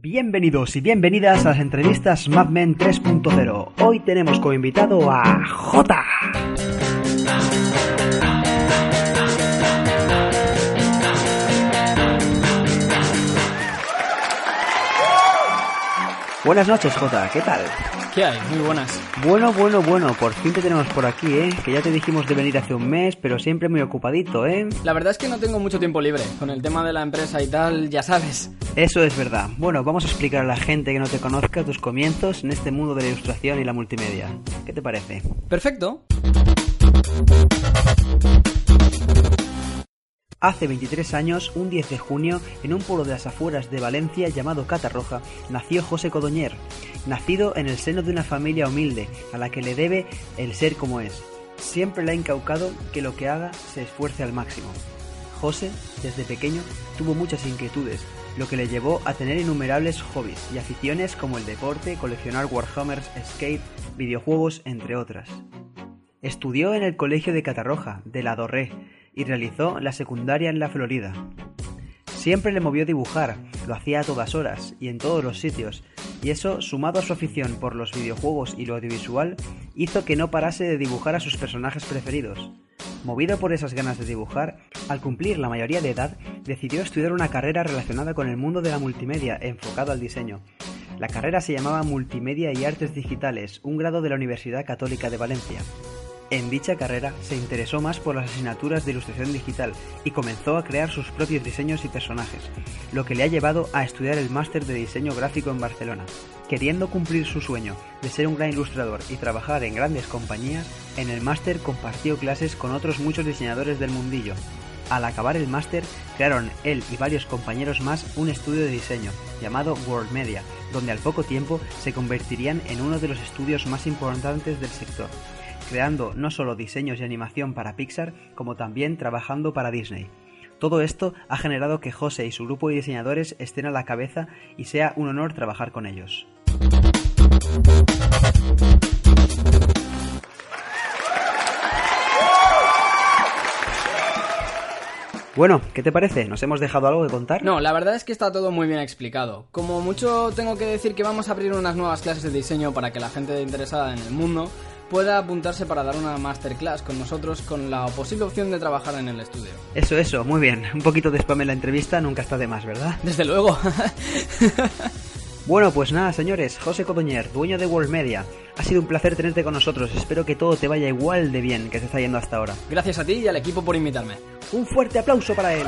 Bienvenidos y bienvenidas a las entrevistas Mad Men 3.0. Hoy tenemos como invitado a Jota. Buenas noches, Jota, ¿qué tal? ¿Qué hay? Muy buenas. Bueno, bueno, bueno, por fin te tenemos por aquí, ¿eh? Que ya te dijimos de venir hace un mes, pero siempre muy ocupadito, ¿eh? La verdad es que no tengo mucho tiempo libre. Con el tema de la empresa y tal, ya sabes. Eso es verdad. Bueno, vamos a explicar a la gente que no te conozca tus comienzos en este mundo de la ilustración y la multimedia. ¿Qué te parece? Perfecto. Hace 23 años, un 10 de junio, en un pueblo de las afueras de Valencia llamado Catarroja, nació José Codoñer, nacido en el seno de una familia humilde, a la que le debe el ser como es. Siempre le ha incaucado que lo que haga se esfuerce al máximo. José, desde pequeño, tuvo muchas inquietudes, lo que le llevó a tener innumerables hobbies y aficiones como el deporte, coleccionar Warhammers, skate, videojuegos, entre otras. Estudió en el colegio de Catarroja, de la Dorré, y realizó la secundaria en la Florida. Siempre le movió dibujar, lo hacía a todas horas y en todos los sitios, y eso, sumado a su afición por los videojuegos y lo audiovisual, hizo que no parase de dibujar a sus personajes preferidos. Movido por esas ganas de dibujar, al cumplir la mayoría de edad, decidió estudiar una carrera relacionada con el mundo de la multimedia, enfocado al diseño. La carrera se llamaba Multimedia y Artes Digitales, un grado de la Universidad Católica de Valencia. En dicha carrera se interesó más por las asignaturas de ilustración digital y comenzó a crear sus propios diseños y personajes, lo que le ha llevado a estudiar el máster de diseño gráfico en Barcelona. Queriendo cumplir su sueño de ser un gran ilustrador y trabajar en grandes compañías, en el máster compartió clases con otros muchos diseñadores del mundillo. Al acabar el máster, crearon él y varios compañeros más un estudio de diseño llamado World Media, donde al poco tiempo se convertirían en uno de los estudios más importantes del sector creando no solo diseños y animación para Pixar, como también trabajando para Disney. Todo esto ha generado que José y su grupo de diseñadores estén a la cabeza y sea un honor trabajar con ellos. Bueno, ¿qué te parece? ¿Nos hemos dejado algo de contar? No, la verdad es que está todo muy bien explicado. Como mucho tengo que decir que vamos a abrir unas nuevas clases de diseño para que la gente interesada en el mundo pueda apuntarse para dar una masterclass con nosotros con la posible opción de trabajar en el estudio. Eso, eso, muy bien. Un poquito de spam en la entrevista nunca está de más, ¿verdad? Desde luego. Bueno, pues nada, señores, José Codoñer, dueño de World Media. Ha sido un placer tenerte con nosotros. Espero que todo te vaya igual de bien que te está yendo hasta ahora. Gracias a ti y al equipo por invitarme. Un fuerte aplauso para él.